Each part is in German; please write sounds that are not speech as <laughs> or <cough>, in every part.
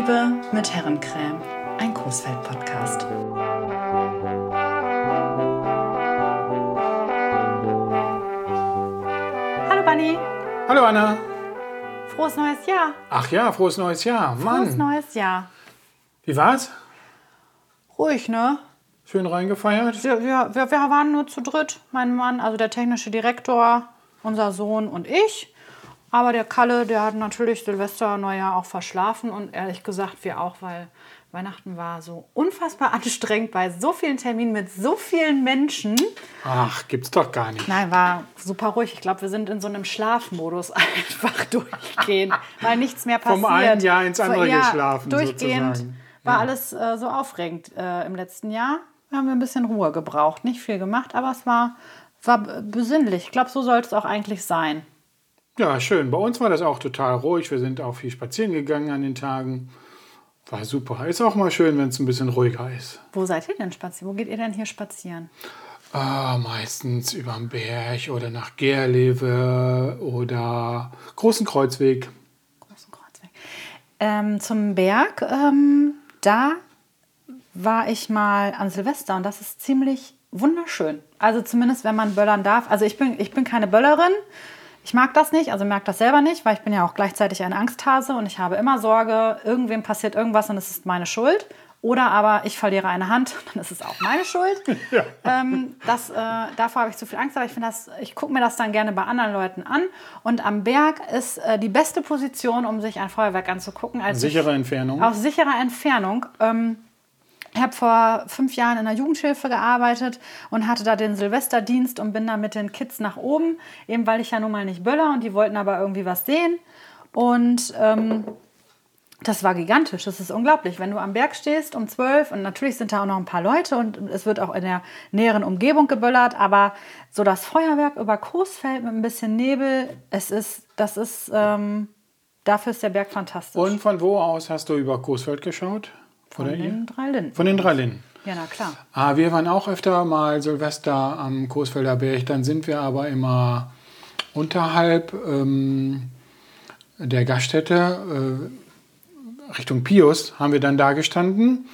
Liebe mit Herrencreme, ein Coesfeld-Podcast. Hallo Bunny, Hallo Anna. frohes neues Jahr. Ach ja, frohes neues Jahr. Frohes Mann, neues Jahr. wie war's? Ruhig, ne? Schön reingefeiert? Wir, wir, wir, wir waren nur zu dritt. Mein Mann, also der technische Direktor, unser Sohn und ich. Aber der Kalle, der hat natürlich Silvester, Neujahr auch verschlafen und ehrlich gesagt wir auch, weil Weihnachten war so unfassbar <laughs> anstrengend bei so vielen Terminen mit so vielen Menschen. Ach, gibt's doch gar nicht. Nein, war super ruhig. Ich glaube, wir sind in so einem Schlafmodus <laughs> einfach durchgehend, weil nichts mehr passiert. Vom einen Jahr ins andere ja, geschlafen, Durchgehend sozusagen. war alles äh, so aufregend äh, im letzten Jahr. Da haben wir ein bisschen Ruhe gebraucht. Nicht viel gemacht, aber es war, war besinnlich. Ich glaube, so sollte es auch eigentlich sein. Ja, schön. Bei uns war das auch total ruhig. Wir sind auch viel spazieren gegangen an den Tagen. War super. Ist auch mal schön, wenn es ein bisschen ruhiger ist. Wo seid ihr denn spazieren? Wo geht ihr denn hier spazieren? Ah, meistens über den Berg oder nach Gerlewe oder Großen Kreuzweg. Großen Kreuzweg. Ähm, zum Berg, ähm, da war ich mal an Silvester und das ist ziemlich wunderschön. Also zumindest, wenn man böllern darf. Also ich bin, ich bin keine Böllerin. Ich mag das nicht, also merke das selber nicht, weil ich bin ja auch gleichzeitig eine Angsthase und ich habe immer Sorge, irgendwem passiert irgendwas und es ist meine Schuld. Oder aber ich verliere eine Hand, <laughs> dann ist es auch meine Schuld. <laughs> ähm, das, äh, davor habe ich zu viel Angst, aber ich das, ich gucke mir das dann gerne bei anderen Leuten an. Und am Berg ist äh, die beste Position, um sich ein Feuerwerk anzugucken. Als ich- Sichere Entfernung. aus sicherer Entfernung. Ähm, ich habe vor fünf Jahren in der Jugendhilfe gearbeitet und hatte da den Silvesterdienst und bin da mit den Kids nach oben, eben weil ich ja nun mal nicht böller und die wollten aber irgendwie was sehen. Und ähm, das war gigantisch, das ist unglaublich. Wenn du am Berg stehst um 12 und natürlich sind da auch noch ein paar Leute und es wird auch in der näheren Umgebung geböllert, aber so das Feuerwerk über Coesfeld mit ein bisschen Nebel, es ist, das ist, ähm, dafür ist der Berg fantastisch. Und von wo aus hast du über Coesfeld geschaut? Von Oder ihr? den drei Linden. Von den drei Linden. Ja, na klar. Ah, wir waren auch öfter mal Silvester am Coesfelder Berg. Dann sind wir aber immer unterhalb ähm, der Gaststätte äh, Richtung Pius haben wir dann da gestanden.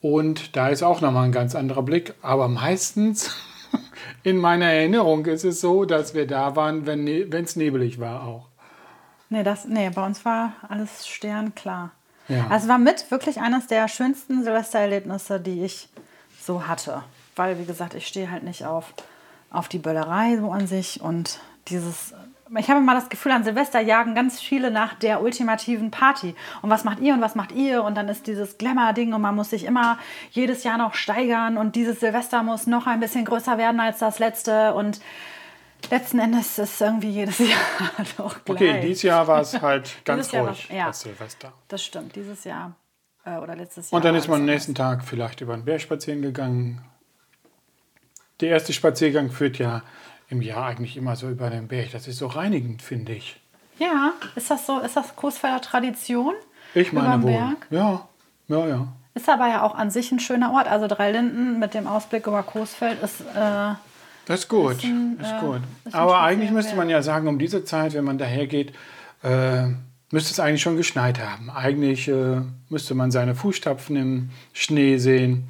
Und da ist auch nochmal ein ganz anderer Blick. Aber meistens <laughs> in meiner Erinnerung ist es so, dass wir da waren, wenn es nebelig war auch. Nee, das, nee, bei uns war alles sternklar. Ja. Also es war mit wirklich eines der schönsten Silvestererlebnisse, die ich so hatte. Weil, wie gesagt, ich stehe halt nicht auf, auf die Böllerei so an sich und dieses. Ich habe immer das Gefühl, an Silvester jagen ganz viele nach der ultimativen Party. Und was macht ihr und was macht ihr? Und dann ist dieses Glamour-Ding und man muss sich immer jedes Jahr noch steigern und dieses Silvester muss noch ein bisschen größer werden als das letzte. Und letzten Endes ist irgendwie jedes <laughs> Jahr doch gleich. Okay, dieses Jahr war es halt <laughs> ganz ruhig, ja. das Silvester. Das stimmt, dieses Jahr äh, oder letztes Jahr. Und dann ist man am nächsten Tag vielleicht über den Berg spazieren gegangen. Der erste Spaziergang führt ja im Jahr eigentlich immer so über den Berg. Das ist so reinigend, finde ich. Ja, ist das so? Ist das Coesfelder Tradition? Ich meine wohl. Berg? Ja, ja, ja. Ist aber ja auch an sich ein schöner Ort. Also Drei Linden mit dem Ausblick über Coesfeld ist. Äh, Das ist gut. Ist ein, ist äh, gut. ist Aber eigentlich müsste man ja sagen, um diese Zeit, wenn man daher geht, äh, müsste es eigentlich schon geschneit haben. Eigentlich äh, müsste man seine Fußstapfen im Schnee sehen.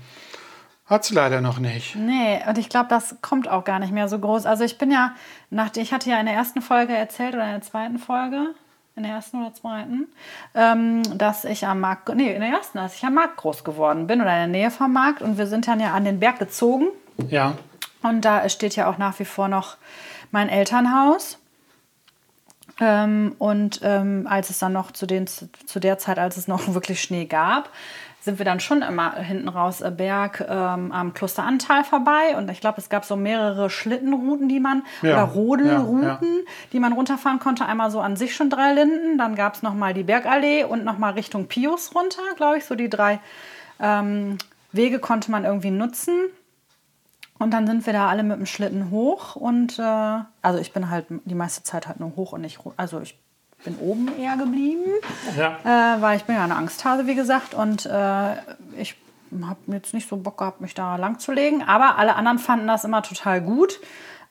Hat es leider noch nicht. nee, und ich glaube, das kommt auch gar nicht mehr so groß. Also ich bin ja, nach, ich hatte ja in der ersten Folge erzählt oder in der zweiten Folge, in der ersten oder zweiten, ähm, dass ich am Markt, nee, in der ersten, dass ich am Markt groß geworden bin oder in der Nähe vom Markt. Und wir sind dann ja an den Berg gezogen. Ja. Und da steht ja auch nach wie vor noch mein Elternhaus. Ähm, und ähm, als es dann noch zu, den, zu der Zeit, als es noch <laughs> wirklich Schnee gab, sind wir dann schon immer hinten raus äh, Berg ähm, am Kloster Antal vorbei. Und ich glaube, es gab so mehrere Schlittenrouten, die man, Ja, oder Rodelrouten, ja, ja. die man runterfahren konnte. Einmal so an sich schon drei Linden, dann gab es nochmal die Bergallee und nochmal Richtung Pius runter, glaube ich. So die drei ähm, Wege konnte man irgendwie nutzen. Und dann sind wir da alle mit dem Schlitten hoch und äh, also ich bin halt die meiste Zeit halt nur hoch und nicht, also ich bin oben eher geblieben, Ja. äh, weil ich bin ja eine Angsthase, wie gesagt, und äh, ich habe jetzt nicht so Bock gehabt, mich da lang zu legen, aber alle anderen fanden das immer total gut.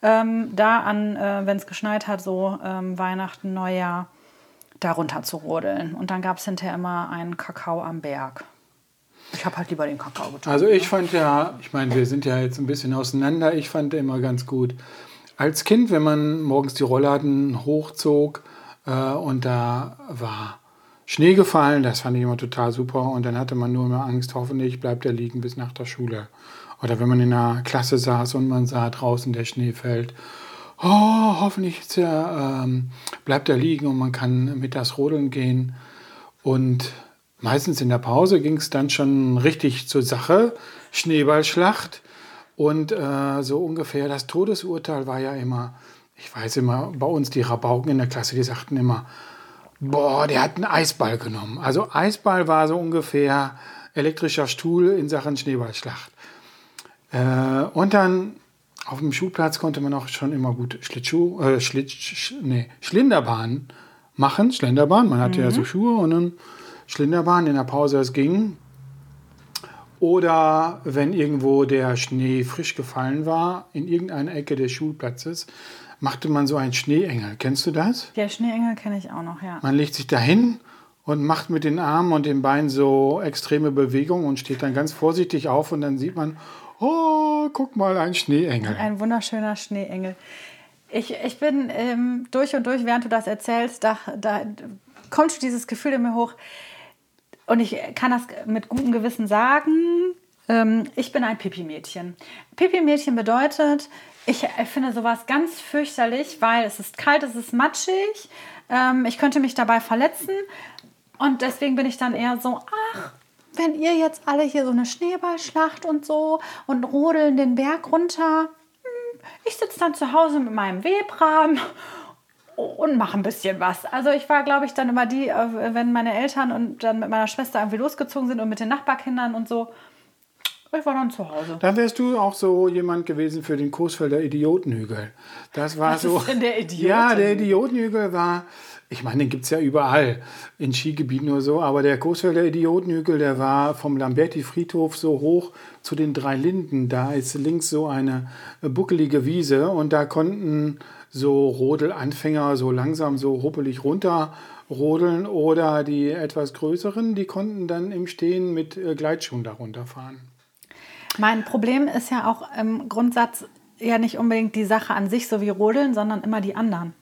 Ähm, da an, äh, wenn es geschneit hat, so ähm, Weihnachten, Neujahr, darunter zu rodeln. Und dann gab es hinterher immer einen Kakao am Berg. Ich habe halt lieber den Kakao getrunken. Also ich fand ja, ich meine, wir sind ja jetzt ein bisschen auseinander. Ich fand immer ganz gut. Als Kind, wenn man morgens die Rollladen hochzog äh, und da war Schnee gefallen, das fand ich immer total super. Und dann hatte man nur immer Angst, hoffentlich bleibt er liegen bis nach der Schule. Oder wenn man in einer Klasse saß und man sah draußen der Schnee fällt. Oh, hoffentlich er, ähm, bleibt er liegen und man kann mit das Rodeln gehen. Und meistens in der Pause ging es dann schon richtig zur Sache. Schneeballschlacht. Und äh, so ungefähr das Todesurteil war ja immer, ich weiß immer, bei uns die Rabauken in der Klasse, die sagten immer, boah, der hat einen Eisball genommen. Also Eisball war so ungefähr elektrischer Stuhl in Sachen Schneeballschlacht. Äh, und dann auf dem Schulplatz konnte man auch schon immer gut Schlittschuh, äh, Schlitt, sch, nee, Schlinderbahn machen. Schlenderbahn, man hatte mhm. ja so Schuhe und dann Schlinderbahn in der Pause, es ging. Oder wenn irgendwo der Schnee frisch gefallen war, in irgendeiner Ecke des Schulplatzes, machte man so einen Schneeengel. Kennst du das? Der Schneeengel kenne ich auch noch, ja. Man legt sich dahin und macht mit den Armen und den Beinen so extreme Bewegungen und steht dann ganz vorsichtig auf und dann sieht man, oh, guck mal, ein Schneeengel. Ein wunderschöner Schneeengel. Ich, ich bin ähm, durch und durch, während du das erzählst, da, da kommt dieses Gefühl in mir hoch. Und ich kann das mit gutem Gewissen sagen. Ähm, ich bin ein Pipi-Mädchen. Pipi-Mädchen bedeutet, ich finde sowas ganz fürchterlich, weil es ist kalt, es ist matschig. Ähm, ich könnte mich dabei verletzen. Und deswegen bin ich dann eher so, ach, wenn ihr jetzt alle hier so eine Schneeballschlacht und so und rodeln den Berg runter, hm, ich sitze dann zu Hause mit meinem Webrahmen und mache ein bisschen was. Also ich war, glaube ich, dann immer die, äh, wenn meine Eltern und dann mit meiner Schwester irgendwie losgezogen sind und mit den Nachbarkindern und so. Ich war dann zu Hause. Dann wärst du auch so jemand gewesen für den Coesfelder Idiotenhügel. Das war Was so. ist denn der Idiotenhügel? Ja, der Idiotenhügel war ich meine, den gibt es ja überall in Skigebieten nur so, aber der Coesfelder Idiotenhügel, der war vom Lamberti-Friedhof so hoch zu den drei Linden. Da ist links so eine buckelige Wiese und da konnten so Rodelanfänger so langsam so ruppelig runterrodeln oder die etwas größeren, die konnten dann im Stehen mit äh, Gleitschuhen darunter fahren. Mein Problem ist ja auch im Grundsatz ja nicht unbedingt die Sache an sich, so wie Rodeln, sondern immer die anderen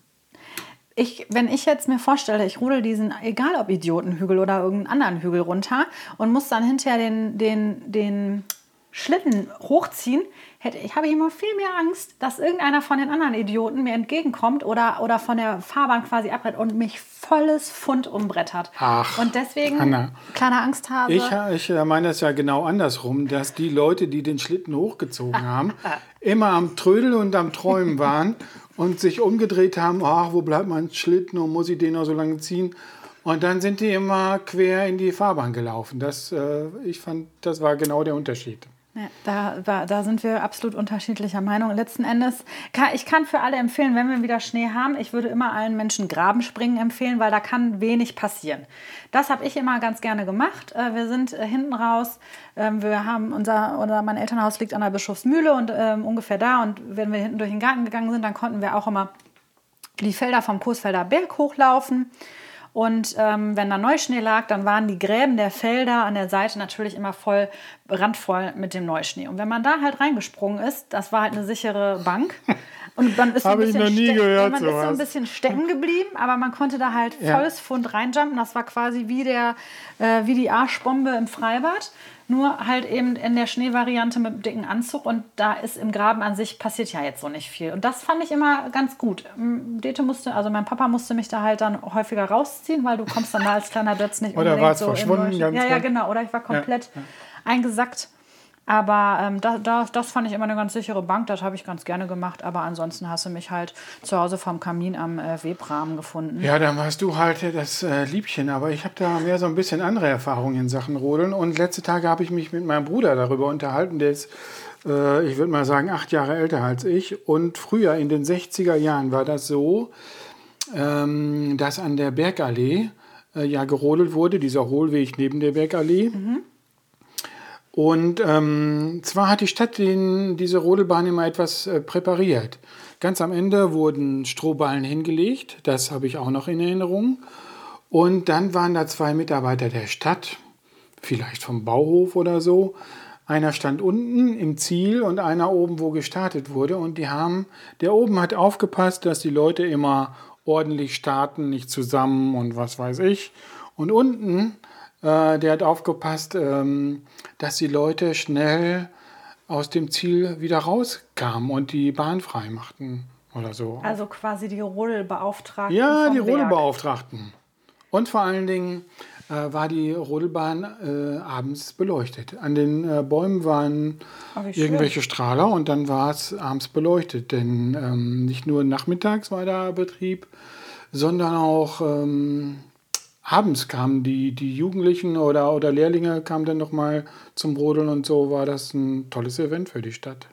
ich, wenn ich jetzt mir vorstelle, ich rudel diesen, egal ob Idiotenhügel oder irgendeinen anderen Hügel runter und muss dann hinterher den, den, den Schlitten hochziehen, hätte ich habe immer viel mehr Angst, dass irgendeiner von den anderen Idioten mir entgegenkommt oder, oder von der Fahrbahn quasi abrennt und mich volles Pfund umbrettert. Ach, und deswegen Hanna, kleiner Angsthase. Ich, ich meine es ja genau andersrum, dass die Leute, die den Schlitten hochgezogen <laughs> haben, immer am Trödeln und am Träumen <laughs> waren und sich umgedreht haben, ach, wo bleibt mein Schlitten und muss ich den noch so lange ziehen? Und dann sind die immer quer in die Fahrbahn gelaufen. Das, äh, ich fand, das war genau der Unterschied. Ja, da, da sind wir absolut unterschiedlicher Meinung. Letzten Endes, kann, ich kann für alle empfehlen, wenn wir wieder Schnee haben, ich würde immer allen Menschen Grabenspringen empfehlen, weil da kann wenig passieren. Das habe ich immer ganz gerne gemacht. Äh, wir sind äh, hinten raus, ähm, wir haben unser, oder mein Elternhaus liegt an der Bischofsmühle und ähm, ungefähr da. Und wenn wir hinten durch den Garten gegangen sind, dann konnten wir auch immer die Felder vom Coesfelder Berg hochlaufen. Und ähm, wenn da Neuschnee lag, dann waren die Gräben der Felder an der Seite natürlich immer voll randvoll mit dem Neuschnee. Und wenn man da halt reingesprungen ist, das war halt eine sichere Bank. <laughs> Und man ist, so ein, bisschen man ist so ein bisschen stecken geblieben, aber man konnte da halt volles ja. Pfund reinjumpen. Das war quasi wie, der, äh, wie die Arschbombe im Freibad. Nur halt eben in der Schneevariante mit dicken Anzug und da ist im Graben an sich passiert ja jetzt so nicht viel. Und das fand ich immer ganz gut. Dete musste, also mein Papa musste mich da halt dann häufiger rausziehen, weil du kommst dann da als kleiner Dötz nicht Oder war es so verschwunden? ja, ja, genau. Oder ich war komplett ja, ja. eingesackt. Aber ähm, da, da, das fand ich immer eine ganz sichere Bank, das habe ich ganz gerne gemacht. Aber ansonsten hast du mich halt zu Hause vom Kamin am äh, Webrahmen gefunden. Ja, dann warst du halt das äh, Liebchen. Aber ich habe da mehr so ein bisschen andere Erfahrungen in Sachen Rodeln. Und letzte Tage habe ich mich mit meinem Bruder darüber unterhalten. Der ist, äh, ich würde mal sagen, acht Jahre älter als ich. Und früher, in den 60er Jahren, war das so, ähm, dass an der Bergallee äh, ja gerodelt wurde, dieser Hohlweg neben der Bergallee. Mhm. Und ähm, zwar hat die Stadt den, diese Rodelbahn immer etwas äh, präpariert. Ganz am Ende wurden Strohballen hingelegt, das habe ich auch noch in Erinnerung. Und dann waren da zwei Mitarbeiter der Stadt, vielleicht vom Bauhof oder so. Einer stand unten im Ziel und einer oben, wo gestartet wurde. Und die haben, der oben hat aufgepasst, dass die Leute immer ordentlich starten, nicht zusammen und was weiß ich. Und unten, äh, der hat aufgepasst, ähm, dass die Leute schnell aus dem Ziel wieder rauskamen und die Bahn frei machten oder so. Also quasi die Rodelbeauftragten. Ja, die Werk. Rodelbeauftragten. Und vor allen Dingen äh, war die Rodelbahn äh, abends beleuchtet. An den äh, Bäumen waren Oh, irgendwelche Strahler und dann war es abends beleuchtet. Denn ähm, nicht nur nachmittags war da Betrieb, sondern auch ähm, abends kamen die, die Jugendlichen oder, oder Lehrlinge kamen dann nochmal zum Rodeln und so war das ein tolles Event für die Stadt.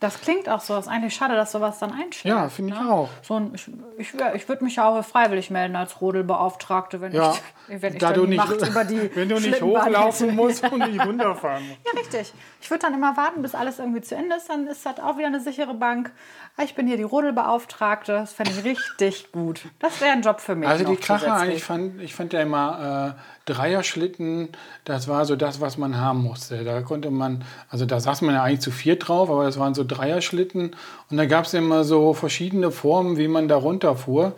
Das klingt auch so. Das ist eigentlich schade, dass sowas dann einschlägt. Ja, finde ich ne? auch. So ein, ich ich, ich würde mich ja auch freiwillig melden als Rodelbeauftragte, wenn Ja, ich, <laughs> wenn ich da du nicht, Macht über die <laughs> wenn du nicht hochlaufen musst und nicht <laughs> runterfahren musst. Ja, richtig. Ich würde dann immer warten, bis alles irgendwie zu Ende ist. Dann ist das auch wieder eine sichere Bank. Ah, Ich bin hier die Rodelbeauftragte. Das fände ich richtig gut. Das wäre ein Job für mich. Also die Kracher, ich fand, ich fand ja immer äh, Dreierschlitten, das war so das, was man haben musste. Da konnte man, also da saß man ja eigentlich zu viert drauf, aber das waren so Dreierschlitten und da gab es immer so verschiedene Formen, wie man da runterfuhr.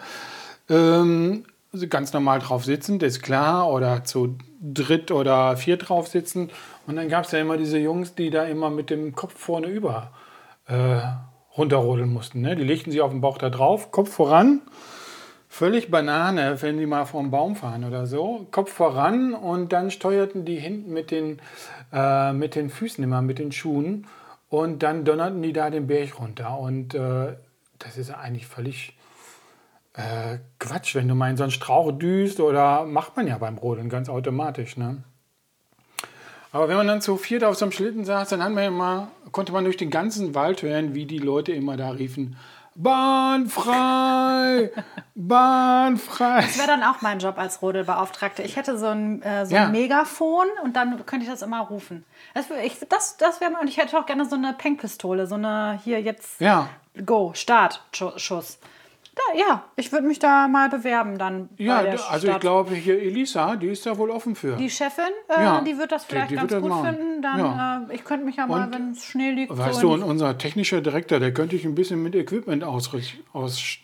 Ähm, ganz normal drauf sitzend, ist klar, oder zu dritt oder viert drauf sitzen. Und dann gab es ja immer diese Jungs, die da immer mit dem Kopf vorne über äh, runterrodeln mussten. Ne? Die legten sich auf den Bauch da drauf, Kopf voran völlig Banane, wenn die mal vom Baum fahren oder so. Kopf voran und dann steuerten die hinten mit den, äh, mit den Füßen immer, mit den Schuhen. Und dann donnerten die da den Berg runter. Und äh, das ist eigentlich völlig äh, Quatsch, wenn du mal in so einen Strauch düst oder macht man ja beim Rodeln ganz automatisch. Ne? Aber wenn man dann zu viert auf so einem Schlitten saß, dann man immer, konnte man durch den ganzen Wald hören, wie die Leute immer da riefen, Bahn frei, <laughs> Bahn frei. Das wäre dann auch mein Job als Rodelbeauftragte. Ich hätte so ein, äh, so Ja. ein Megafon und dann könnte ich das immer rufen. Das, ich, das, das wäre und ich hätte auch gerne so eine Pengpistole, so eine hier jetzt Ja, Go, Start, Schu- Schuss. Da, ja, ich würde mich da mal bewerben dann. ja bei der also ich Stadt. glaube, hier Elisa, die ist da wohl offen für. Die Chefin, äh, Ja, die wird das die- vielleicht die ganz wird das gut machen. finden. Dann, Ja. äh, ich könnte mich ja mal, wenn es Schnee liegt, Weißt so du, und unser technischer Direktor, der könnte ich ein bisschen mit Equipment ausstatten.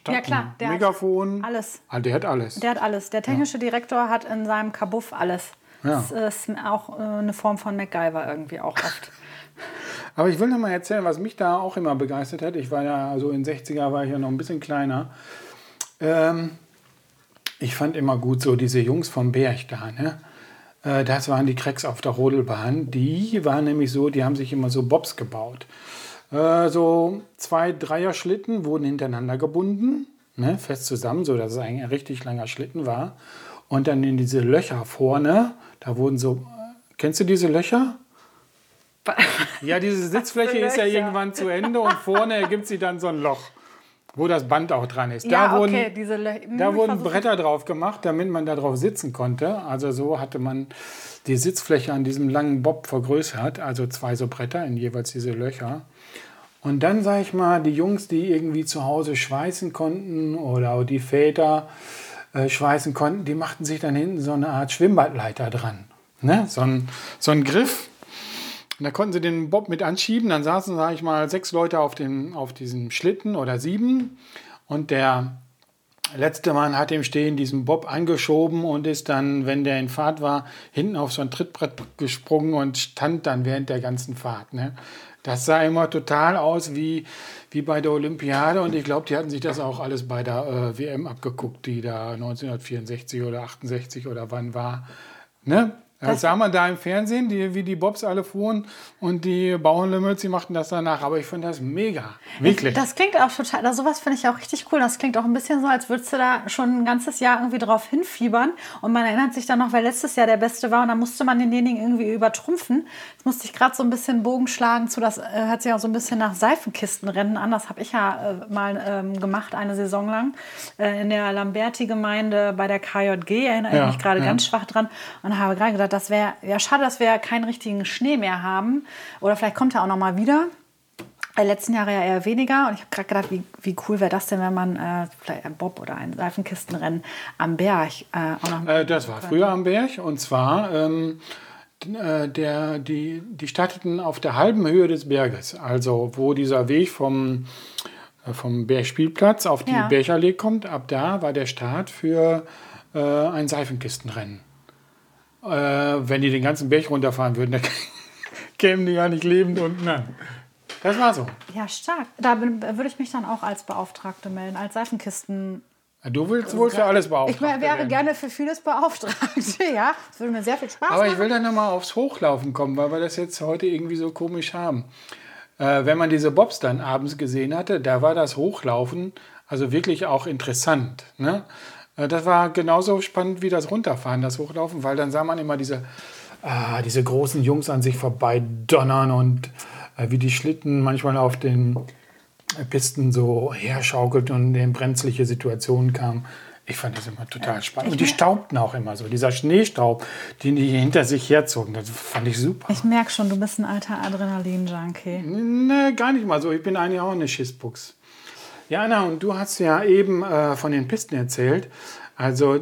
Ja, klar, der hat Megafon. alles. Ah, der hat alles. Der hat alles. Der technische Direktor hat in seinem Kabuff alles. Ja. Das ist auch äh, eine Form von MacGyver irgendwie auch oft. <laughs> Aber ich will noch mal erzählen, was mich da auch immer begeistert hat. Ich war ja, also in 60er war ich ja noch ein bisschen kleiner. Ähm, ich fand immer gut so diese Jungs vom Berg da, ne? Äh, Das waren die Cracks auf der Rodelbahn. Die waren nämlich so, die haben sich immer so Bobs gebaut. Äh, so zwei Dreier-Schlitten wurden hintereinander gebunden, ne, fest zusammen, so dass es ein richtig langer Schlitten war. Und dann in diese Löcher vorne, da wurden so, kennst du diese Löcher? Ja, diese Sitzfläche ist ja irgendwann zu Ende und vorne ergibt sie dann so ein Loch, wo das Band auch dran ist. ja, da wurden, okay, Lö- Hm, da wurden Bretter drauf gemacht, damit man da drauf sitzen konnte. Also so hatte man die Sitzfläche an diesem langen Bob vergrößert, also zwei so Bretter in jeweils diese Löcher. Und dann sage ich mal, die Jungs, die irgendwie zu Hause schweißen konnten oder auch die Väter äh, schweißen konnten, die machten sich dann hinten so eine Art Schwimmbadleiter dran. Ne? So, ein, so ein Griff. Und da konnten sie den Bob mit anschieben. Dann saßen, sage ich mal, sechs Leute auf, dem, auf diesem Schlitten oder sieben. Und der letzte Mann hat im Stehen diesen Bob angeschoben und ist dann, wenn der in Fahrt war, hinten auf so ein Trittbrett gesprungen und stand dann während der ganzen Fahrt. Ne? Das sah immer total aus wie, wie bei der Olympiade und ich glaube, die hatten sich das auch alles bei der äh, WM abgeguckt, die da 1964 oder 68 oder wann war. Ne? Das sah man da im Fernsehen, die, wie die Bobs alle fuhren und die Bauernlümmels, die machten das danach. Aber ich fand das mega. Wirklich. Das klingt auch total, also sowas finde ich auch richtig cool. Das klingt auch ein bisschen so, als würdest du da schon ein ganzes Jahr irgendwie drauf hinfiebern. Und man erinnert sich dann noch, wer letztes Jahr der Beste war und dann musste man denjenigen irgendwie übertrumpfen. Jetzt musste ich gerade so ein bisschen Bogen schlagen zu, das äh, hört sich auch so ein bisschen nach Seifenkistenrennen an. Das habe ich ja äh, mal ähm, gemacht, eine Saison lang, äh, in der Lamberti-Gemeinde bei der KJG. Erinnere Ja, ich mich gerade ja. ganz schwach dran und habe gerade gedacht, das wäre ja schade, dass wir keinen richtigen Schnee mehr haben. Oder vielleicht kommt er auch noch mal wieder. Die letzten Jahre ja eher weniger. Und ich habe gerade gedacht, wie, wie cool wäre das denn, wenn man äh, vielleicht ein Bob oder ein Seifenkistenrennen am Berg äh, auch noch Äh, das war früher am Berg und zwar ähm, äh, der, die, die starteten auf der halben Höhe des Berges, also wo dieser Weg vom, äh, vom Bergspielplatz auf die Ja. Bergallee kommt. Ab da war der Start für äh, ein Seifenkistenrennen. Äh, wenn die den ganzen Berg runterfahren würden, dann <laughs> kämen die ja nicht lebend unten an. Das war so. Ja, stark. Da bin, würde ich mich dann auch als Beauftragte melden, als Seifenkisten. Du willst wohl für alles Ich beauftragt wär- wäre werden. gerne für vieles Beauftragte, <laughs> ja. Das würde mir sehr viel Spaß Aber ich machen. will dann nochmal aufs Hochlaufen kommen, weil wir das jetzt heute irgendwie so komisch haben. Äh, wenn man diese Bobs dann abends gesehen hatte, da war das Hochlaufen also wirklich auch interessant. Ne? Äh, das war genauso spannend wie das Runterfahren, das Hochlaufen, weil dann sah man immer diese, ah, diese großen Jungs an sich vorbei donnern und äh, wie die Schlitten manchmal auf den Pisten so herschaukelt und in brenzliche Situationen kam. Ich fand das immer total spannend. Und die staubten auch immer so. Dieser Schneestaub, den die hinter sich herzogen, das fand ich super. Ich merke schon, du bist ein alter Adrenalin-Junkie. Ne, gar nicht mal so. Ich bin eigentlich auch eine Schissbuchs. Ja, Anna, und du hast ja eben äh, von den Pisten erzählt. Also,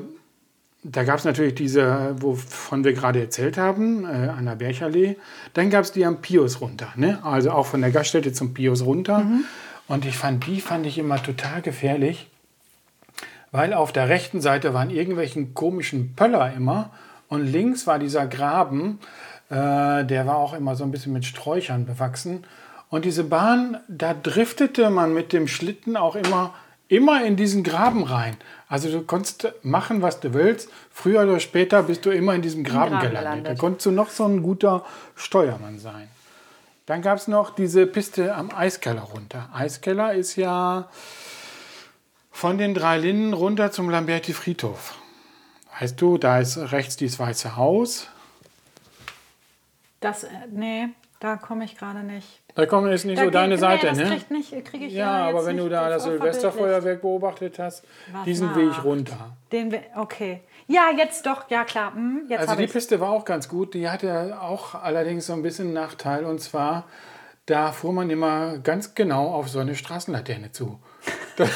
da gab es natürlich diese, wovon wir gerade erzählt haben, äh, an der Berchallee. Dann gab es die am Pius runter. Ne? Also auch von der Gaststätte zum Pius runter. Und ich fand, die fand ich immer total gefährlich, weil auf der rechten Seite waren irgendwelchen komischen Pöller immer und links war dieser Graben, äh, der war auch immer so ein bisschen mit Sträuchern bewachsen. Und diese Bahn, da driftete man mit dem Schlitten auch immer, immer in diesen Graben rein. Also du konntest machen, was du willst. Früher oder später bist du immer in diesem Graben, Graben gelandet. gelandet. Da konntest du noch so ein guter Steuermann sein. Dann gab es noch diese Piste am Eiskeller runter. Eiskeller ist ja von den drei Linden runter zum Lamberti Friedhof. Weißt du, da ist rechts dieses Weiße Haus. Das, äh, nee, da komme ich gerade nicht. Da kommt ist nicht Da so deine Seite, nee, ne? das kriegt nicht, kriege ich Ja, ja, aber wenn du da das Silvesterfeuerwerk beobachtet hast, Warte diesen mal. Weg runter. Den, okay. Ja, jetzt doch, ja klar. Hm, Also die ich Piste war auch ganz gut. Die hatte auch allerdings so ein bisschen einen Nachteil. Und zwar, da fuhr man immer ganz genau auf so eine Straßenlaterne zu. <laughs>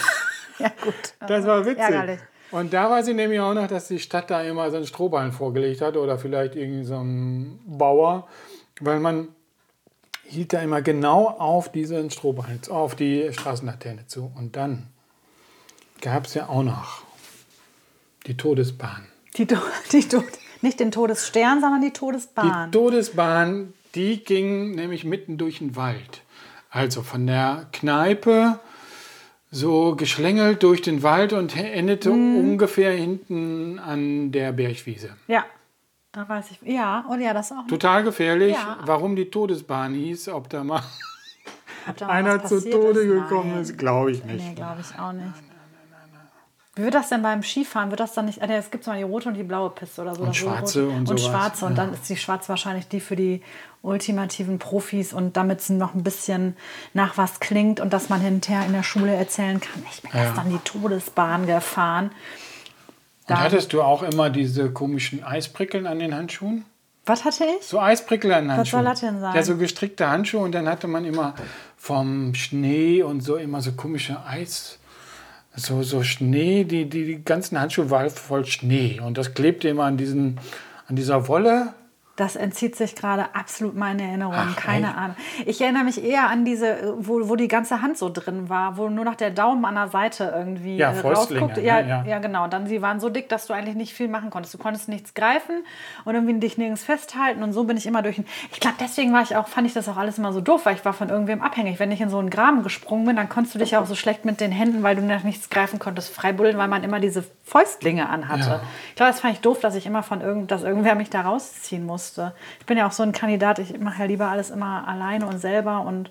Ja, gut. Das war witzig. Ärgerlich. Und da weiß ich nämlich auch noch, dass die Stadt da immer so einen Strohballen vorgelegt hat oder vielleicht irgendwie so ein Bauer, weil man hielt da immer genau auf diesen Strohballen, auf die Straßenlaterne zu. Und dann gab es ja auch noch die Todesbahn. Die, To- <laughs> die Tod, nicht den Todesstern, sondern die Die Todesbahn. Todesbahn, die ging nämlich mitten durch den Wald. Also von der Kneipe so geschlängelt durch den Wald und endete Mhm. ungefähr hinten an der Bergwiese. ja, da weiß ich. Ja, und ja, das auch. Total gefährlich. Ja. Warum die Todesbahn hieß, ob da mal Ob da einer zu Tode ist? gekommen Nein. ist, glaube ich nicht. Nee, glaube ich auch nicht. Wie wird das denn beim Skifahren? Wird das dann nicht. ah, Es gibt mal die rote und die blaue Piste oder so. Und schwarze und Und sowas, schwarze. Und dann ist die schwarze wahrscheinlich die für die ultimativen Profis und damit es noch ein bisschen nach was klingt und dass man hinterher in der Schule erzählen kann. Ich bin Ja. gestern die Todesbahn gefahren. Und Da- hattest du auch immer diese komischen Eisprickeln an den Handschuhen? Was hatte ich? So Eisprickel an den Was Handschuhen. soll das denn sein? Ja, so gestrickte Handschuhe und dann hatte man immer vom Schnee und so immer so komische Eis, so, so Schnee, die, die, die ganzen Handschuhe waren voll Schnee und das klebte immer an, diesen, an dieser Wolle. Das entzieht sich gerade absolut meine Erinnerung. Ach, Keine echt? Ahnung. Ich erinnere mich eher an diese, wo, wo die ganze Hand so drin war, wo nur noch der Daumen an der Seite irgendwie Ja, äh, rausguckte. ne? Ja, Ja. ja. genau. Dann sie waren so dick, dass du eigentlich nicht viel machen konntest. Du konntest nichts greifen und irgendwie dich nirgends festhalten. Und so bin ich immer durch. Ich glaube, deswegen war ich auch, fand ich das auch alles immer so doof, weil ich war von irgendwem abhängig. Wenn ich in so einen Graben gesprungen bin, dann konntest du dich auch so schlecht mit den Händen, weil du nach nichts greifen konntest, freibuddeln, weil man immer diese Fäustlinge anhatte. Ja. Ich glaube, das fand ich doof, dass ich immer von irgend, dass irgendwer mich da rausziehen musste. Ich bin ja auch so ein Kandidat, ich mache ja lieber alles immer alleine und selber und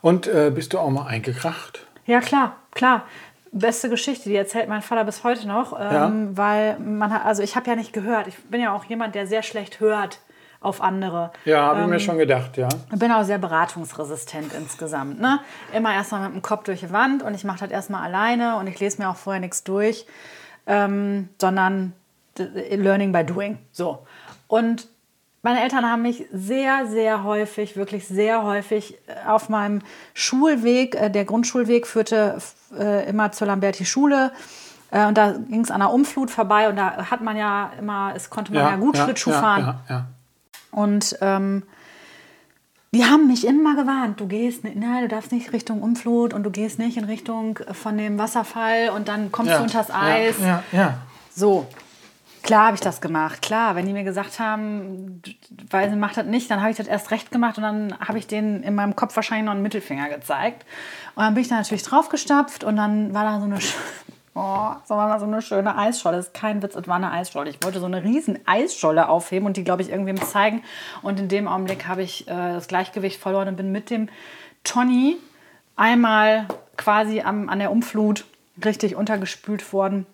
Und äh, bist du auch mal eingekracht? ja klar, klar. Beste Geschichte, die erzählt mein Vater bis heute noch, ähm, weil man hat, also ich habe ja nicht gehört. Ich bin ja auch jemand, der sehr schlecht hört auf andere. Ja, habe ich Ähm, mir schon gedacht, ja. Ich bin auch sehr beratungsresistent insgesamt. Ne? Immer erstmal mit dem Kopf durch die Wand und ich mache das erstmal alleine und ich lese mir auch vorher nichts durch, ähm, sondern Learning by Doing. So. Und Meine Eltern haben mich sehr, sehr häufig, wirklich sehr häufig äh, auf meinem Schulweg, äh, der Grundschulweg führte äh, immer zur Lamberti-Schule. Und da ging es an der Umflut vorbei und da hat man ja immer, es konnte man ja, ja gut ja, Schlittschuh ja, fahren. Und ähm, die haben mich immer gewarnt, du gehst, nein, du darfst nicht Richtung Umflut und du gehst nicht in Richtung von dem Wasserfall und dann kommst du unters Eis. Ja, ja, So, klar habe ich das gemacht. Klar, wenn die mir gesagt haben, weil sie macht das nicht, dann habe ich das erst recht gemacht und dann habe ich denen in meinem Kopf wahrscheinlich noch einen Mittelfinger gezeigt. Und dann bin ich da natürlich draufgestapft und dann war da so eine <laughs> Oh, so war so eine schöne Eisscholle. Das ist kein Witz, es war eine Eisscholle. Ich wollte so eine riesen Eisscholle aufheben und die, glaube ich, irgendwem zeigen. Und in dem Augenblick habe ich äh, das Gleichgewicht verloren und bin mit dem Tony einmal quasi am, an der Umflut richtig untergespült worden.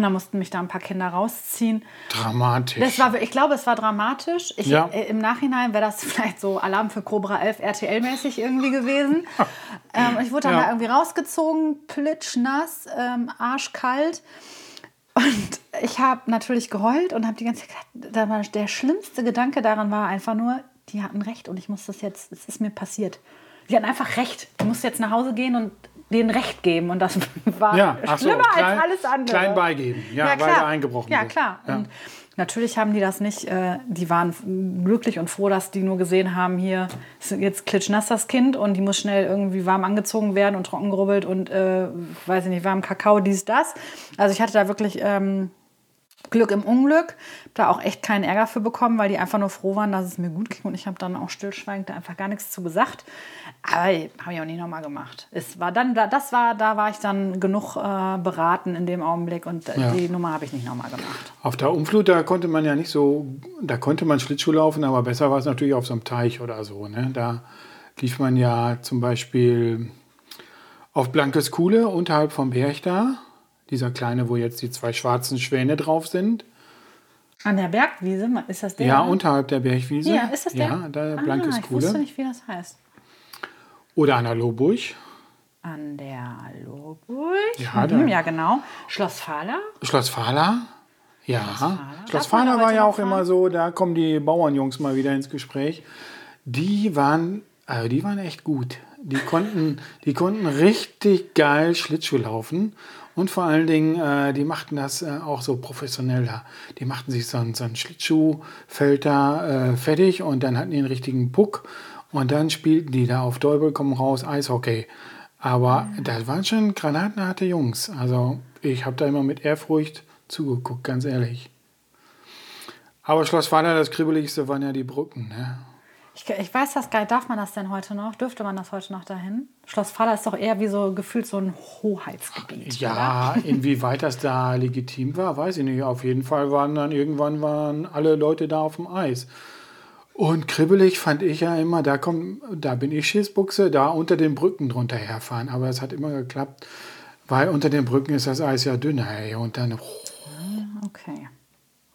Und da mussten mich da ein paar Kinder rausziehen. Dramatisch. Das war, ich glaube, es war dramatisch. Ich, ja. äh, Im Nachhinein wäre das <laughs> vielleicht so Alarm für Cobra 11 RTL-mäßig irgendwie gewesen. <laughs> ähm, ich wurde dann ja. da irgendwie rausgezogen, plitschnass, ähm, arschkalt. Und ich habe natürlich geheult und habe die ganze Zeit, der schlimmste Gedanke daran war einfach nur, die hatten recht und ich muss das jetzt, es ist mir passiert. Die hatten einfach recht. Ich muss jetzt nach Hause gehen und denen Recht geben. Und das <laughs> war ja, schlimmer so, klein, als alles andere. Klein beigeben, ja, ja weil da eingebrochen Ja, klar. Ja. Und natürlich haben die das nicht, äh, die waren glücklich und froh, dass die nur gesehen haben, hier ist jetzt klitschnass das Kind und die muss schnell irgendwie warm angezogen werden und trocken gerubbelt und, äh, weiß ich nicht, warm Kakao, dies, das. Also ich hatte da wirklich... Ähm, Glück im Unglück. Da auch echt keinen Ärger für bekommen, weil die einfach nur froh waren, dass es mir gut ging. Und ich habe dann auch stillschweigend da einfach gar nichts zu gesagt. Aber habe ich auch nicht nochmal gemacht. Es war dann, das war, da war ich dann genug äh, beraten in dem Augenblick und ja. die Nummer habe ich nicht nochmal gemacht. Auf der Umflut, da konnte man ja nicht so, da konnte man Schlittschuh laufen, aber besser war es natürlich auf so einem Teich oder so. Ne? Da lief man ja zum Beispiel auf Blankes Kuhle unterhalb vom Berg da dieser kleine, wo jetzt die zwei schwarzen Schwäne drauf sind. An der Bergwiese? Ist das der? Ja, unterhalb der Bergwiese. Ja, ist das der? Ja, da ah, Blankes ich Kuhle. Ich wusste nicht, wie das heißt. Oder an der Lohburg. An der Lohburg? Ja, mhm, ja genau. Schloss Fahler? Schloss Fahler? Ja. Schloss Fahler, Schloss Fahler war ja auch fahren? immer so, da kommen die Bauernjungs mal wieder ins Gespräch. Die waren, also die waren echt gut. Die <laughs> konnten, die konnten richtig geil Schlittschuh laufen. Und vor allen Dingen, äh, die machten das äh, auch so professioneller. Die machten sich so einen, so einen Schlittschuhfeld da äh, fertig und dann hatten die einen richtigen Puck und dann spielten die da auf Däubel, kommen raus, Eishockey. Aber mhm. das waren schon granatenharte Jungs. Also ich habe da immer mit Ehrfurcht zugeguckt, ganz ehrlich. Aber Schloss Waller, das Kribbeligste waren ja die Brücken. Ne? Ich, ich, weiß das gar nicht. Darf man das denn heute noch? Dürfte man das heute noch dahin? Schloss Faller ist doch eher wie so gefühlt so ein Hoheitsgebiet. Ja, oder? <laughs> inwieweit das da legitim war, weiß ich nicht. Auf jeden Fall waren dann irgendwann waren alle Leute da auf dem Eis. Und kribbelig fand ich ja immer, da komm, da bin ich Schießbuchse, da unter den Brücken drunter herfahren. Aber es hat immer geklappt, weil unter den Brücken ist das Eis ja dünner. Ey, und dann. Oh, okay.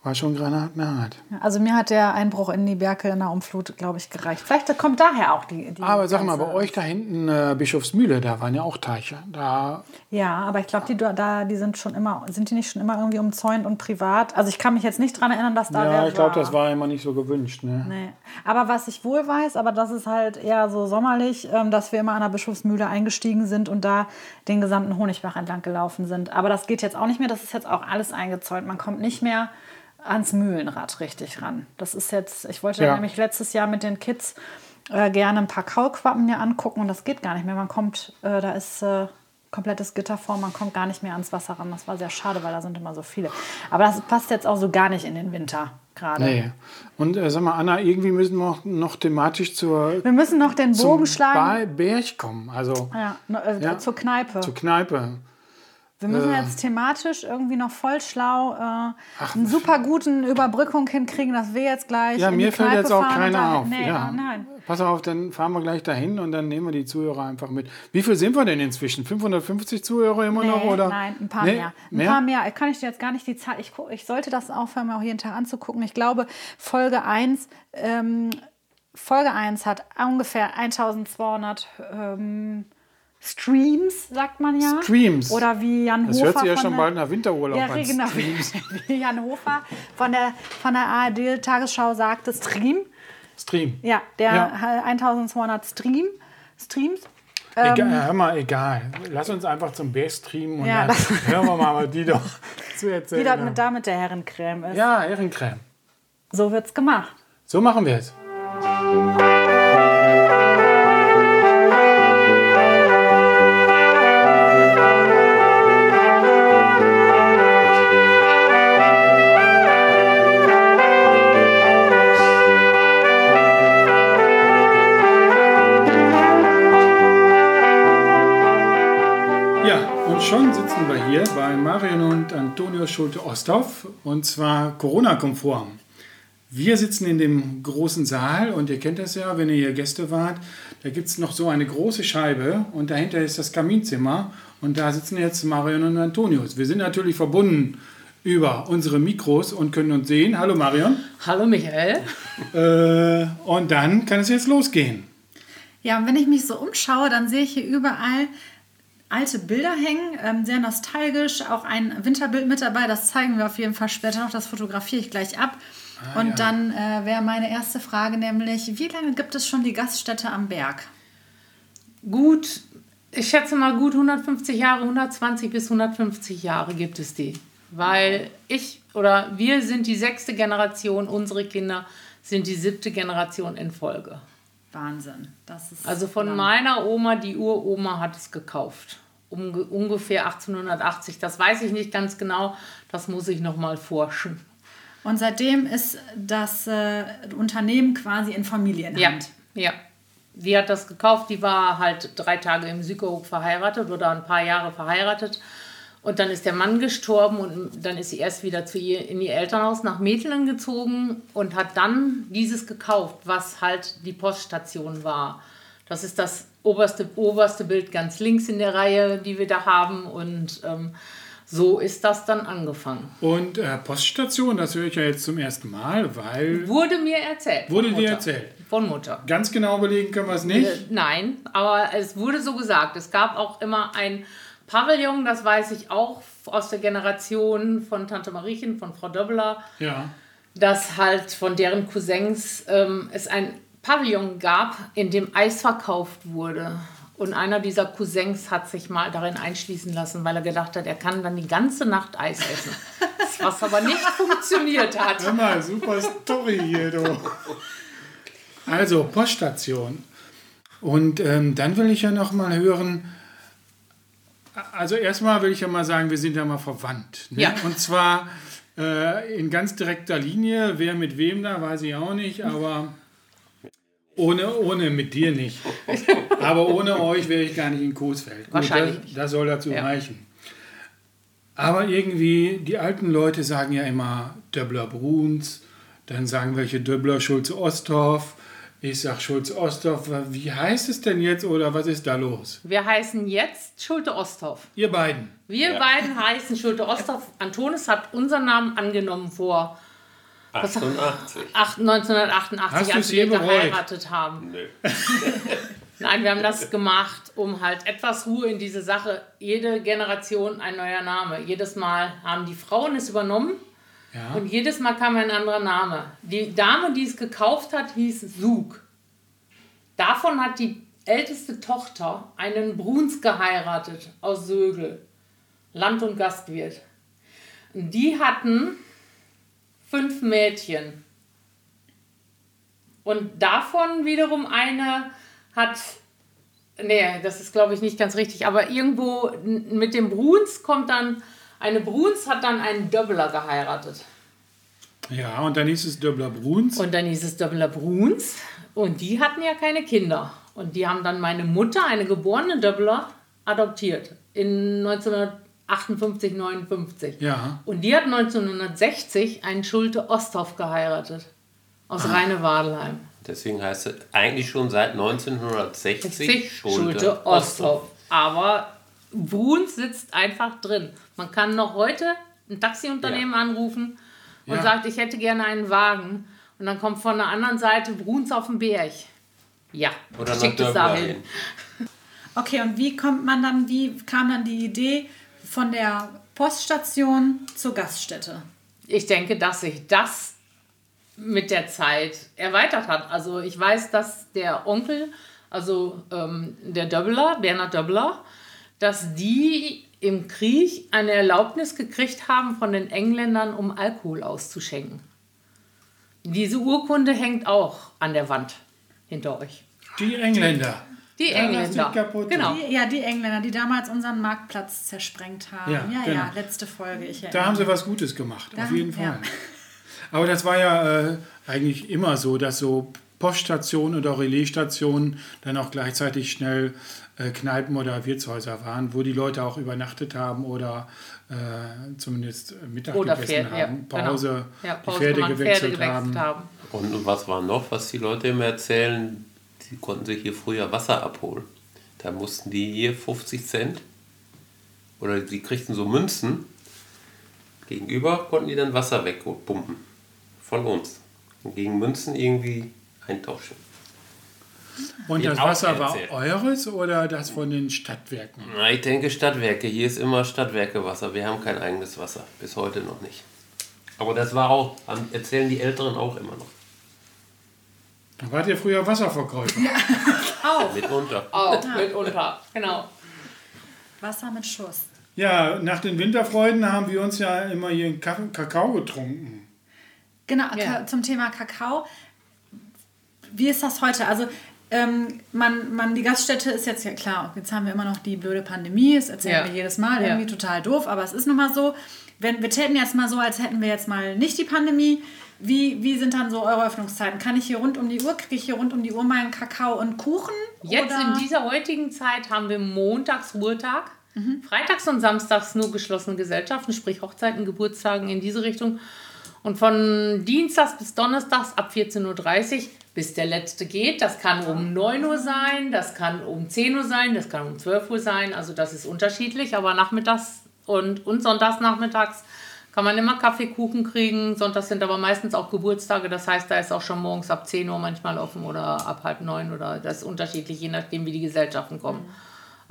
War schon granatenhart. Also mir hat der Einbruch in die Berge in der Umflut, glaube ich, gereicht. Vielleicht kommt daher auch die. die aber sag mal, bei euch da hinten äh, Bischofsmühle, da waren ja auch Teiche. Da ja, aber ich glaube, die da, die sind schon immer, sind die nicht schon immer irgendwie umzäunt und privat? Also ich kann mich jetzt nicht daran erinnern, dass da Ja, ich glaube, das war immer nicht so gewünscht. Ne? Nee. Aber was ich wohl weiß, aber das ist halt eher so sommerlich, ähm, dass wir immer an der Bischofsmühle eingestiegen sind und da den gesamten Honigbach entlang gelaufen sind. Aber das geht jetzt auch nicht mehr. Das ist jetzt auch alles eingezäunt. Man kommt nicht mehr ans Mühlenrad richtig ran. Das ist jetzt, ich wollte ja. nämlich letztes Jahr mit den Kids äh, gerne ein paar Kaulquappen mir angucken und das geht gar nicht mehr. Man kommt, äh, da ist äh, komplettes Gitter vor, man kommt gar nicht mehr ans Wasser ran. Das war sehr schade, weil da sind immer so viele. Aber das passt jetzt auch so gar nicht in den Winter gerade. Nee. Und äh, sag mal, Anna, irgendwie müssen wir noch, noch thematisch zur. Wir müssen noch den Bogen schlagen. Berg kommen. Also, ja, äh, ja, zur Kneipe. Zur Kneipe. Wir müssen äh, jetzt thematisch irgendwie noch voll schlau äh, Ach, einen super guten Überbrückung hinkriegen, dass wir jetzt gleich. Ja, mir fällt jetzt auch keiner auf. Nee, ja. nein. Pass auf, dann fahren wir gleich dahin und dann nehmen wir die Zuhörer einfach mit. Wie viel sind wir denn inzwischen? 550 Zuhörer immer nee, noch? Oder? Nein, ein paar nee? mehr. Ein mehr? paar mehr. Kann ich dir jetzt gar nicht die Zahl. Ich, ich sollte das aufhören, mir auch jeden Tag anzugucken. Ich glaube, Folge 1. Ähm, Folge 1 hat ungefähr 1200 ähm, Streams, sagt man ja. Streams. Oder wie Jan Das Hofer. hört sich ja schon der- bald nach Winterurlaub ja, an. genau. Streams. <laughs> Wie Jan Hofer von der, von der ARD-Tagesschau sagte, Stream. Stream. Ja, der Ja. hat 1200 Stream, Streams. Egal, hör mal, egal. Lass uns einfach zum Bär streamen und Ähm. Ja, dann das- <laughs> hören wir mal, die doch <laughs> zu Wie erzählen das haben. mit, da mit der Herrencreme ist. Ja, Ehrencreme. So wird's gemacht. So machen wir es. Hier bei Marion und Antonio Schulte-Osthoff und zwar Corona-konform. Wir sitzen in dem großen Saal und ihr kennt das ja, wenn ihr hier Gäste wart. Da gibt es noch so eine große Scheibe und dahinter ist das Kaminzimmer und da sitzen jetzt Marion und Antonius. Wir sind natürlich verbunden über unsere Mikros und können uns sehen. Hallo Marion. Hallo Michael. <laughs> Äh, und dann kann es jetzt losgehen. Ja, und wenn ich mich so umschaue, dann sehe ich hier überall alte Bilder hängen, ähm, sehr nostalgisch. Auch ein Winterbild mit dabei, das zeigen wir auf jeden Fall später noch, das fotografiere ich gleich ab. und ja. dann äh, wäre meine erste Frage nämlich, wie lange gibt es schon die Gaststätte am Berg? Gut, ich schätze mal gut 150 Jahre, 120 bis 150 Jahre gibt es die. Weil ich oder wir sind die sechste Generation, unsere Kinder sind die siebte Generation in Folge. Wahnsinn. Das ist Also von lang. meiner Oma, die Uroma hat es gekauft. Um, ungefähr 1880. Das weiß ich nicht ganz genau. Das muss ich noch mal forschen. Und seitdem ist das äh, Unternehmen quasi in Ja, Familienhand. ja. Die hat das gekauft. Die war halt drei Tage im Sükerhof verheiratet oder ein paar Jahre verheiratet. Und dann ist der Mann gestorben und dann ist sie erst wieder zu ihr in ihr Elternhaus nach Metelen gezogen und hat dann dieses gekauft, was halt die Poststation war. Das ist das oberste, oberste Bild ganz links in der Reihe, die wir da haben. Und ähm, so ist das dann angefangen. Und äh, Poststation, das höre ich ja jetzt zum ersten Mal, weil Wurde mir erzählt. Wurde dir erzählt? Von Mutter. ganz genau überlegen können wir es nicht. Äh, Nein, aber es wurde so gesagt. Es gab auch immer ein Pavillon, das weiß ich auch aus der Generation von Tante Mariechen, von Frau Döbbeler, Ja. dass halt von deren Cousins ähm, es ein Pavillon gab, in dem Eis verkauft wurde. Und einer dieser Cousins hat sich mal darin einschließen lassen, weil er gedacht hat, er kann dann die ganze Nacht Eis essen. <laughs> Was aber nicht funktioniert hat. Hör mal, super Story hier, du. Also, Poststation. Und ähm, dann will ich ja noch mal hören, also erstmal will ich ja mal sagen, wir sind ja mal verwandt. Ne? Ja. Und zwar äh, in ganz direkter Linie. Wer mit wem da, weiß ich auch nicht, aber ohne, ohne mit dir nicht. Aber ohne euch wäre ich gar nicht in Coesfeld. Wahrscheinlich das, das soll dazu Ja. reichen. Aber irgendwie, die alten Leute sagen ja immer Döbbler Bruns, dann sagen welche Döbbler Schulze Osthoff. Ich sag Schulze Osthoff, wie heißt es denn jetzt oder was ist da los? Wir heißen jetzt Schulte-Osthoff. Ihr beiden. Wir beiden heißen Schulte-Osthoff. Antonis hat unseren Namen angenommen vor 88. acht- 1988, Hast als wir geheiratet haben. Nö. <laughs> Nein, wir haben das gemacht, um halt etwas Ruhe in diese Sache. Jede Generation ein neuer Name. Jedes Mal haben die Frauen es übernommen Ja. und jedes Mal kam ein anderer Name. Die Dame, die es gekauft hat, hieß Sug. Davon hat die älteste Tochter einen Bruns geheiratet aus Sögel. Land- und Gastwirt. Die hatten fünf Mädchen. Und davon wiederum eine hat, nee, das ist glaube ich nicht ganz richtig, aber irgendwo mit dem Bruns kommt dann, eine Bruns hat dann einen Döbbler geheiratet. Ja, und dann hieß es Döbbler Bruns. Und dann hieß es Döbbler Bruns und die hatten ja keine Kinder. Und die haben dann meine Mutter, eine geborene Döbbler, adoptiert in 1958, 59. Ja. Und die hat 1960 einen Schulte Osthoff geheiratet. Aus Rheine-Wadelheim. Deswegen heißt es eigentlich schon seit 1960 60 Schulte, Schulte Osthoff. Aber Bruns sitzt einfach drin. Man kann noch heute ein Taxiunternehmen anrufen und Ja. sagt, ich hätte gerne einen Wagen. Und dann kommt von der anderen Seite Bruns auf den Berg. Ja, Oder schickt es dahin. hin. <laughs> Okay, und wie kommt man dann, wie kam dann die Idee von der Poststation zur Gaststätte? Ich denke, dass sich das mit der Zeit erweitert hat. Also ich weiß, dass der Onkel, also ähm, der Döbbler, Bernhard Döbbler, dass die im Krieg eine Erlaubnis gekriegt haben von den Engländern, um Alkohol auszuschenken. Diese Urkunde hängt auch an der Wand hinter euch. Die Engländer. Die Ja, Engländer. Genau. Die, ja, die Engländer, die damals unseren Marktplatz zersprengt haben. Ja, Ja, ja, genau. letzte Folge. Ich Da haben sie was Gutes gemacht, Da auf haben- jeden Fall. ja. Aber das war ja äh, eigentlich immer so, dass so Poststationen oder Relaisstationen dann auch gleichzeitig schnell äh, Kneipen oder Wirtshäuser waren, wo die Leute auch übernachtet haben oder äh, zumindest Mittag Oder gegessen Pferde, ja, haben, genau. Pause, Ja, die Pause, Pferde man gewechselt, haben. haben. Und, und was war noch, was die Leute immer erzählen? Die konnten sich hier früher Wasser abholen. Da mussten die hier 50 Cent oder die kriegten so Münzen. Gegenüber konnten die dann Wasser wegpumpen. Von uns. Und gegen Münzen irgendwie eintauschen. Und Wird das Wasser war eures oder das von den Stadtwerken? Na, ich denke Stadtwerke. Hier ist immer Stadtwerkewasser. Wir haben kein eigenes Wasser. Bis heute noch nicht. Aber das war auch, erzählen die Älteren auch immer noch. Da wart ihr früher Wasserverkäufer. <laughs> Auch. Mitunter. Auch mitunter. Genau. Wasser mit Schuss. Ja, nach den Winterfreuden haben wir uns ja immer hier Kakao getrunken. Genau, Ja. Zum Thema Kakao. Wie ist das heute? Also, ähm, man, man, die Gaststätte ist jetzt ja klar, jetzt haben wir immer noch die blöde Pandemie, das erzählen Ja. wir jedes Mal, Ja. irgendwie total doof, aber es ist nun mal so. Wenn, wir täten jetzt mal so, als hätten wir jetzt mal nicht die Pandemie. Wie, wie sind dann so eure Öffnungszeiten? Kann ich hier rund um die Uhr, kriege ich hier rund um die Uhr meinen Kakao und Kuchen? Jetzt Oder? in dieser heutigen Zeit haben wir montags Ruhetag, freitags und samstags nur geschlossene Gesellschaften, sprich Hochzeiten, Geburtstagen in diese Richtung. Und von Dienstags bis Donnerstags ab 14.30 Uhr, bis der letzte geht. Das kann um 9 Uhr sein, das kann um 10 Uhr sein, das kann um 12 Uhr sein. Also das ist unterschiedlich. Aber nachmittags und, und sonntags nachmittags kann man immer Kaffee, Kuchen kriegen. Sonntags sind aber meistens auch Geburtstage. Das heißt, da ist auch schon morgens ab 10 Uhr manchmal offen oder ab halb neun oder das ist unterschiedlich, je nachdem, wie die Gesellschaften kommen.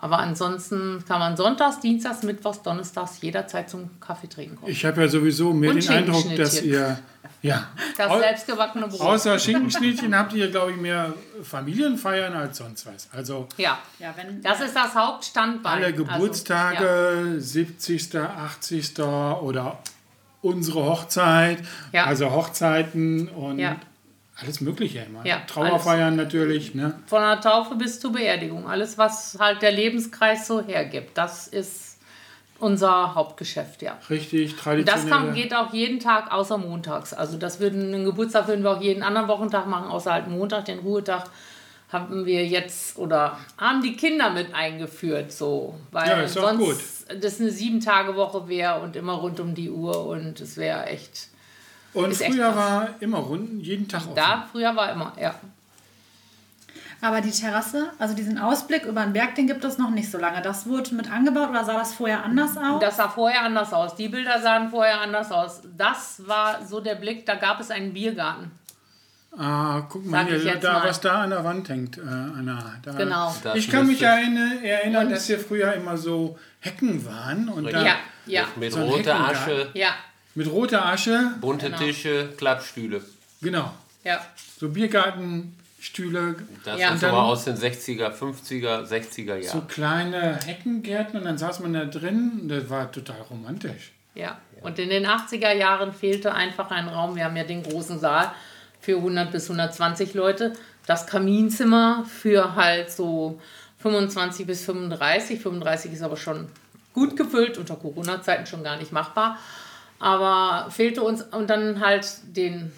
Aber ansonsten kann man sonntags, dienstags, mittwochs, donnerstags jederzeit zum Kaffee trinken kommen. Ich habe ja sowieso mehr Und den Eindruck, dass ihr. Ja. Das Au- selbstgebackene Brot. Außer Schinkenschnittchen habt ihr, glaube ich, mehr Familienfeiern als sonst was. Also ja, Ja, wenn, das ist das Hauptstandbein. alle Also, Geburtstage, 70., 80. oder unsere Hochzeit, Ja. also Hochzeiten und Ja. Alles Mögliche immer. Ja, Trauerfeiern natürlich. Ne? Von der Taufe bis zur Beerdigung. Alles, was halt der Lebenskreis so hergibt. Das ist unser Hauptgeschäft, ja. Richtig traditionell. das kann, geht auch jeden Tag außer montags. Also das würden, einen Geburtstag würden wir auch jeden anderen Wochentag machen, außer halt Montag, den Ruhetag haben wir jetzt oder haben die Kinder mit eingeführt, so. Weil Ja, sonst gut. das eine Sieben-Tage-Woche wäre und immer rund um die Uhr und es wäre echt. Und ist früher war immer runden, jeden Tag offen. Da früher war immer, ja. aber die Terrasse, also diesen Ausblick über den Berg, den gibt es noch nicht so lange. Das wurde mit angebaut oder sah das vorher anders aus? Das sah vorher anders aus. Die Bilder sahen vorher anders aus. Das war so der Blick, da gab es einen Biergarten. Ah, guck mal hier, da, mal. was da an der Wand hängt, äh, Anna. Da. Genau. Das Ich kann mich erinnern, erinnern dass hier früher immer so Hecken waren und da Ja, ja, Mit So roter. Asche, ja, mit roter Asche, bunte Genau. Tische, Klappstühle. genau, ja. so Biergartenstühle, Das Ja. ist aber aus den 60er, 50er, 60er so Jahren. kleine Heckengärten und dann saß man da drin und das war total romantisch. Ja, und in den 80er Jahren fehlte einfach ein Raum. Wir haben ja den großen Saal für 100 bis 120 Leute. Das Kaminzimmer für halt so 25 bis 35. 35 ist aber schon gut gefüllt, unter Corona-Zeiten schon gar nicht machbar. Aber fehlte uns und dann halt den.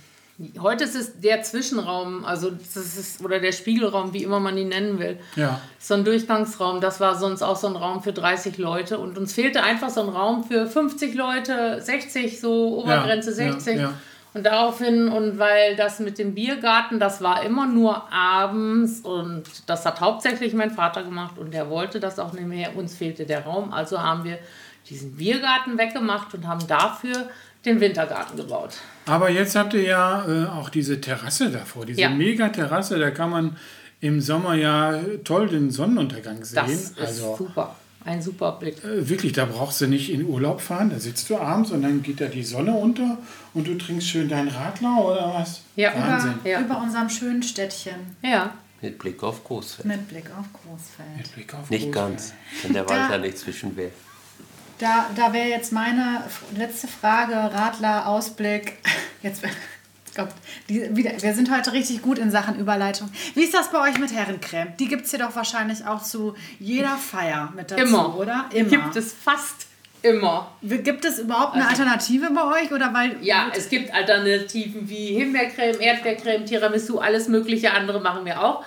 Heute ist es der Zwischenraum, also das ist, oder der Spiegelraum, wie immer man ihn nennen will Ja, so ein Durchgangsraum. Das war sonst auch so ein Raum für 30 Leute. Und uns fehlte einfach so ein Raum für 50 Leute, 60, so Obergrenze Ja, ja, 60. ja. Und daraufhin, und weil das mit dem Biergarten, das war immer nur abends und das hat hauptsächlich mein Vater gemacht und der wollte das auch nicht mehr. Uns fehlte der Raum, also haben wir diesen Biergarten weggemacht und haben dafür den Wintergarten gebaut. aber jetzt habt ihr ja äh, auch diese Terrasse davor, diese Ja. mega Terrasse, da kann man im Sommer ja toll den Sonnenuntergang sehen. Das ist also super. Ein super Blick. äh, wirklich, da brauchst du nicht in Urlaub fahren. Da sitzt du abends und dann geht da die Sonne unter und du trinkst schön deinen Radler oder was? Ja. Wahnsinn. Über, Ja. über unserem schönen Städtchen Ja. Mit Blick auf Großfeld. mit Blick auf Großfeld. Mit Blick auf Nicht Großfeld. ganz, wenn der Wald da nicht zwischen wäre. Da, da wäre jetzt meine letzte Frage, Radler, Ausblick. <laughs> Jetzt, Gott, die, wieder, wir sind heute richtig gut in Sachen Überleitung. Wie ist das bei euch mit Herrencreme? Die gibt es hier doch wahrscheinlich auch zu jeder Feier mit dazu, Immer. oder? Die Gibt es fast immer. Gibt es überhaupt eine Alternative bei euch? Oder weil, Ja, es gibt Alternativen wie Himbeercreme, Erdbeercreme, Tiramisu, alles mögliche andere machen wir auch.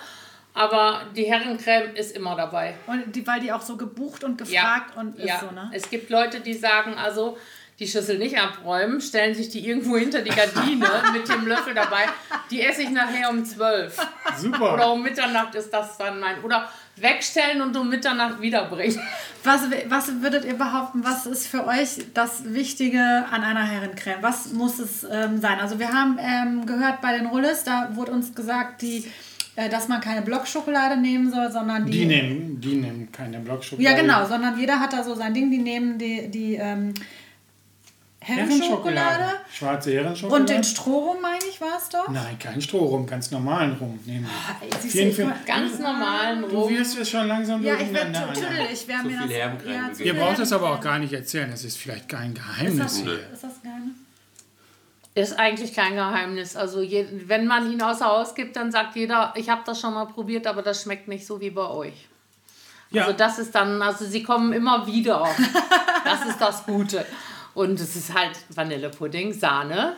Aber die Herrencreme ist immer dabei. Und die, weil die auch so gebucht und Ja, gefragt und ist ja. so, ne? Es gibt Leute, die sagen, also die Schüssel nicht abräumen, stellen sich die irgendwo hinter die Gardine <laughs> mit dem Löffel dabei. Die esse ich nachher um 12. Super. Oder um Mitternacht ist das dann mein. Oder wegstellen und um Mitternacht wiederbringen. Was, was würdet ihr behaupten, was ist für euch das Wichtige an einer Herrencreme? Was muss es ähm, sein? Also wir haben ähm, gehört bei den Rulles, da wurde uns gesagt, die, dass man keine Blockschokolade nehmen soll, sondern die... Die nehmen, die nehmen keine Blockschokolade. ja, genau, sondern jeder hat da so sein Ding, die nehmen die, die ähm, Herrenschokolade Schwarze Herrenschokolade. und den Strohrum, meine ich, war es doch? Nein, kein Strohrum, ganz normalen Rum nehmen. Du, Vielen, ich vielen- Ganz normalen Du Rum. wirst es schon langsam ja, ich werde durcheinander. tüdelig. Wer Zu mir viel das, Herrencreme ja. Ihr braucht es aber auch gar nicht erzählen, das ist vielleicht kein Ist Geheimnis das, hier. ist das Geheimnis? Ist eigentlich kein Geheimnis. Also je, wenn man ihn außer Haus gibt, dann sagt jeder, ich habe das schon mal probiert, aber das schmeckt nicht so wie bei euch. Ja. Also das ist dann, also sie kommen immer wieder. <laughs> Das ist das Gute. Und es ist halt Vanillepudding, Sahne,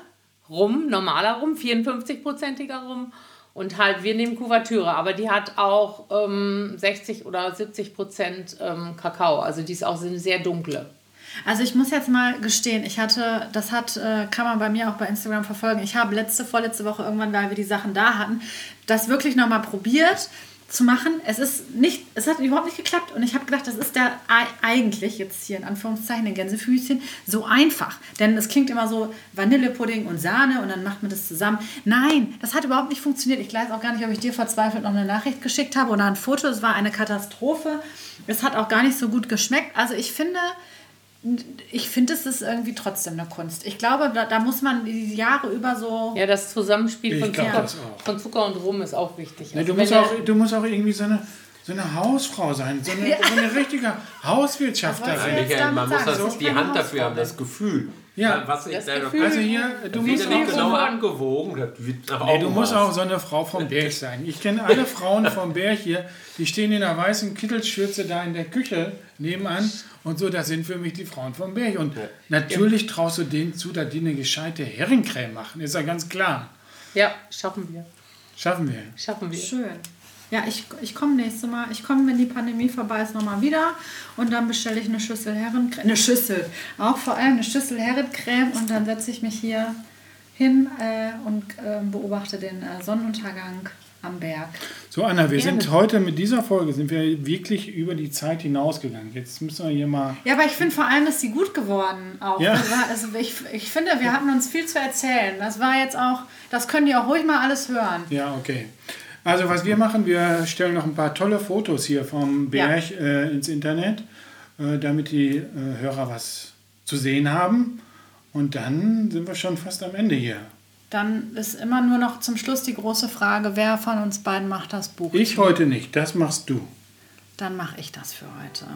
Rum, normaler Rum, 54-prozentiger Rum. Und halt, wir nehmen Kuvertüre, aber die hat auch ähm, 60 oder 70 Prozent ähm, Kakao. Also die ist auch eine sehr dunkle. Also ich muss jetzt mal gestehen, ich hatte, das hat, äh, kann man bei mir auch bei Instagram verfolgen. Ich habe letzte, vorletzte Woche irgendwann, weil wir die Sachen da hatten, das wirklich nochmal probiert zu machen. Es ist nicht, es hat überhaupt nicht geklappt und ich habe gedacht, das ist der ei- eigentlich jetzt hier in Anführungszeichen den Gänsefüßchen so einfach, denn es klingt immer so Vanillepudding und Sahne und dann macht man das zusammen. Nein, das hat überhaupt nicht funktioniert. Ich weiß auch gar nicht, ob ich dir verzweifelt noch eine Nachricht geschickt habe oder ein Foto. Es war eine Katastrophe. Es hat auch gar nicht so gut geschmeckt. Also ich finde, ich finde, es ist irgendwie trotzdem eine Kunst. Ich glaube, da, da muss man die Jahre über so. Ja, das Zusammenspiel von Zucker, von Zucker und Rum ist auch wichtig. Ne, Also du, wenn musst auch, du musst auch irgendwie so eine, so eine Hausfrau sein, so eine, <laughs> so eine richtige Hauswirtschafterin. Michael, man muss das, die Hand dafür haben, das Gefühl. Ja. was ich Das da Gefühl. Also hier, du musst, ja nicht auch, genau. Das wird nach nee, du musst auch so eine Frau vom Berg sein. Ich kenne alle Frauen vom Berg hier, die stehen in einer weißen Kittelschürze da in der Küche nebenan und so, das sind für mich die Frauen vom Berg. Und natürlich traust du denen zu, dass die eine gescheite Herrencreme machen, ist ja ganz klar. Ja, schaffen wir. Schaffen wir. Schaffen wir. Schön. Ja, ich, ich komme nächstes Mal. Ich komme, wenn die Pandemie vorbei ist, nochmal wieder. Und dann bestelle ich eine Schüssel Herrencreme. Eine Schüssel. Auch vor allem eine Schüssel Herrencreme. Und dann setze ich mich hier hin äh, und äh, beobachte den äh, Sonnenuntergang am Berg. So, Anna, wir Gerne. sind heute mit dieser Folge sind wir wirklich über die Zeit hinausgegangen. Jetzt müssen wir hier mal. Ja, aber ich finde vor allem, dass sie gut geworden auch. Ja. War, also ich, ich finde, wir hatten uns viel zu erzählen. Das war jetzt auch, das können die auch ruhig mal alles hören. Ja, okay. Also was wir machen, wir stellen noch ein paar tolle Fotos hier vom Berg äh, ins Internet, äh, damit die äh, Hörer was zu sehen haben. Und dann sind wir schon fast am Ende hier. Dann ist immer nur noch zum Schluss die große Frage, wer von uns beiden macht das Buch? Ich heute nicht, das machst du. Dann mache ich das für heute.